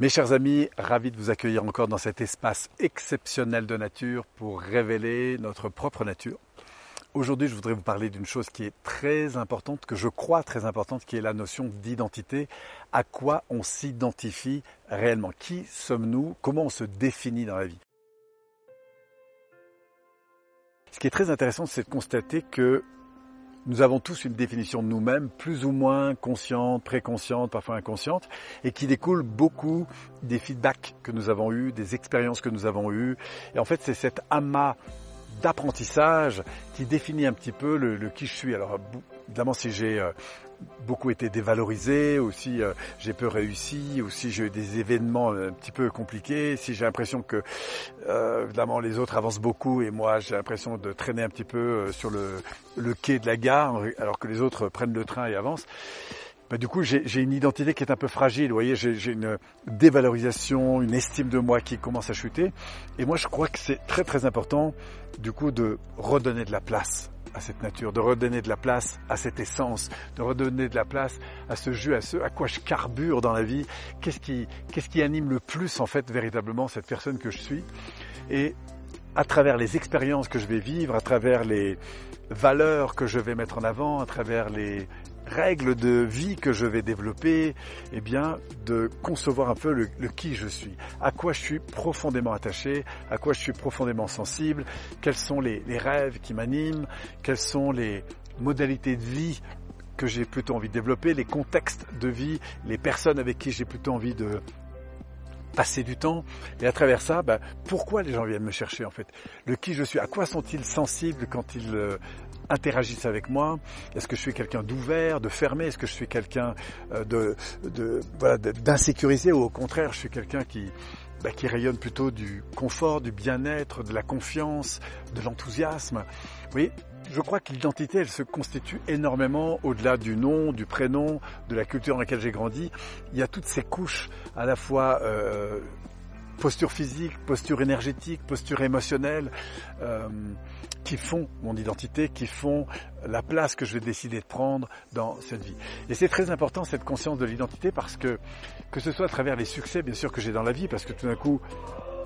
Mes chers amis, ravi de vous accueillir encore dans cet espace exceptionnel de nature pour révéler notre propre nature. Aujourd'hui, je voudrais vous parler d'une chose qui est très importante, que je crois très importante, qui est la notion d'identité. À quoi on s'identifie réellement? Qui sommes-nous? Comment on se définit dans la vie? Ce qui est très intéressant, c'est de constater que nous avons tous une définition de nous-mêmes, plus ou moins consciente, préconsciente, parfois inconsciente, et qui découle beaucoup des feedbacks que nous avons eus, des expériences que nous avons eues. Et en fait, c'est cet amas d'apprentissage qui définit un petit peu le, qui je suis. Alors évidemment, si j'ai euh, beaucoup été dévalorisé, ou si euh, j'ai peu réussi, ou si j'ai eu des événements un petit peu compliqués, si j'ai l'impression que euh, évidemment les autres avancent beaucoup et moi j'ai l'impression de traîner un petit peu sur le, quai de la gare alors que les autres prennent le train et avancent. Bah, du coup, j'ai une identité qui est un peu fragile. Vous voyez, j'ai une dévalorisation, une estime de moi qui commence à chuter. Et moi, je crois que c'est très très important, du coup, de redonner de la place à cette nature, de redonner de la place à cette essence, de redonner de la place à ce jus, à ce à quoi je carbure dans la vie. Qu'est-ce qui, qu'est-ce qui anime le plus en fait véritablement cette personne que je suis? Et à travers les expériences que je vais vivre, à travers les valeurs que je vais mettre en avant, à travers les règles de vie que je vais développer, eh bien, de concevoir un peu le, qui je suis, à quoi je suis profondément attaché, à quoi je suis profondément sensible, quels sont les, les rêves qui m'animent, quelles sont les modalités de vie que j'ai plutôt envie de développer, les contextes de vie, les personnes avec qui j'ai plutôt envie de passer du temps. Et à travers ça, bah, pourquoi les gens viennent me chercher en fait? Le qui je suis, à quoi sont-ils sensibles quand ils euh, interagissent avec moi. Est-ce que je suis quelqu'un d'ouvert, de fermé? Est-ce que je suis quelqu'un euh, de, de, voilà, d'insécurisé? Ou au contraire, je suis quelqu'un qui, bah, qui rayonne plutôt du confort, du bien-être, de la confiance, de l'enthousiasme? Oui, je crois que l'identité, elle se constitue énormément au-delà du nom, du prénom, de la culture dans laquelle j'ai grandi. Il y a toutes ces couches à la fois euh, posture physique, posture énergétique, posture émotionnelle, euh, qui font mon identité, qui font la place que je vais décider de prendre dans cette vie. Et c'est très important cette conscience de l'identité parce que que ce soit à travers les succès bien sûr que j'ai dans la vie, parce que tout d'un coup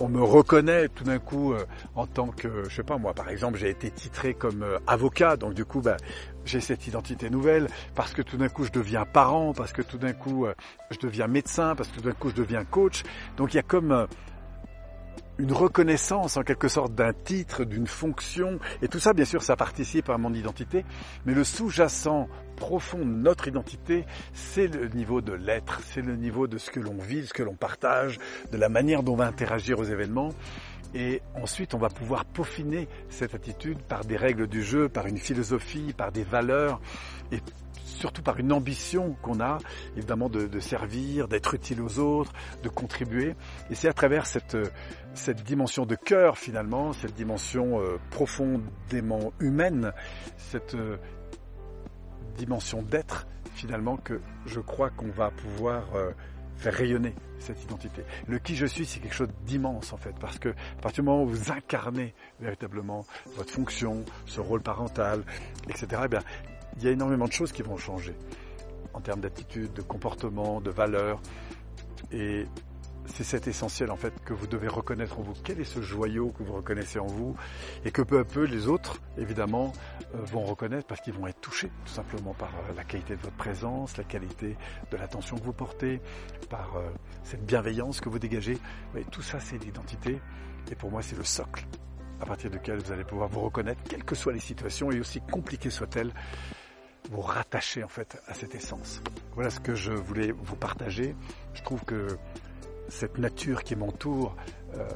on me reconnaît tout d'un coup euh, en tant que, je sais pas moi, par exemple, j'ai été titré comme euh, avocat, donc du coup, bah, j'ai cette identité nouvelle, parce que tout d'un coup, je deviens parent, parce que tout d'un coup, euh, je deviens médecin, parce que tout d'un coup, je deviens coach. Donc il y a comme une reconnaissance en quelque sorte d'un titre, d'une fonction, et tout ça bien sûr ça participe à mon identité, mais le sous-jacent profond de notre identité, c'est le niveau de l'être, c'est le niveau de ce que l'on vit, ce que l'on partage, de la manière dont on va interagir aux événements. Et ensuite, on va pouvoir peaufiner cette attitude par des règles du jeu, par une philosophie, par des valeurs, et surtout par une ambition qu'on a, évidemment, de, servir, d'être utile aux autres, de contribuer. Et c'est à travers cette, cette dimension de cœur, finalement, cette dimension euh, profondément humaine, cette euh, dimension d'être, finalement, que je crois qu'on va pouvoir euh, faire rayonner cette identité. Le qui je suis, c'est quelque chose d'immense en fait, parce que à partir du moment où vous incarnez véritablement votre fonction, ce rôle parental, etc., il y a énormément de choses qui vont changer en termes d'attitude, de comportement, de valeur. Et c'est cet essentiel en fait que vous devez reconnaître en vous. Quel est ce joyau que vous reconnaissez en vous et que peu à peu les autres, évidemment, euh, vont reconnaître parce qu'ils vont être touchés tout simplement par euh, la qualité de votre présence, la qualité de l'attention que vous portez, par euh, cette bienveillance que vous dégagez. tout ça, c'est l'identité et pour moi, c'est le socle à partir duquel vous allez pouvoir vous reconnaître, quelles que soient les situations et aussi compliquées soient-elles vous rattacher en fait à cette essence. Voilà ce que je voulais vous partager. Je trouve que cette nature qui m'entoure, euh,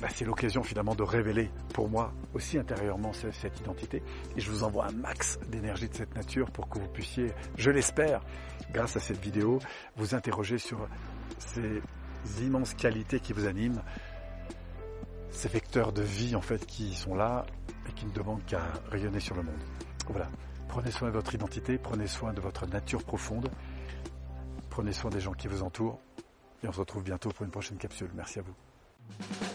bah, c'est l'occasion finalement de révéler pour moi aussi intérieurement cette identité. Et je vous envoie un max d'énergie de cette nature pour que vous puissiez, je l'espère, grâce à cette vidéo, vous interroger sur ces immenses qualités qui vous animent, ces vecteurs de vie en fait qui sont là et qui ne demandent qu'à rayonner sur le monde. Voilà. Prenez soin de votre identité, prenez soin de votre nature profonde, prenez soin des gens qui vous entourent et on se retrouve bientôt pour une prochaine capsule. Merci à vous.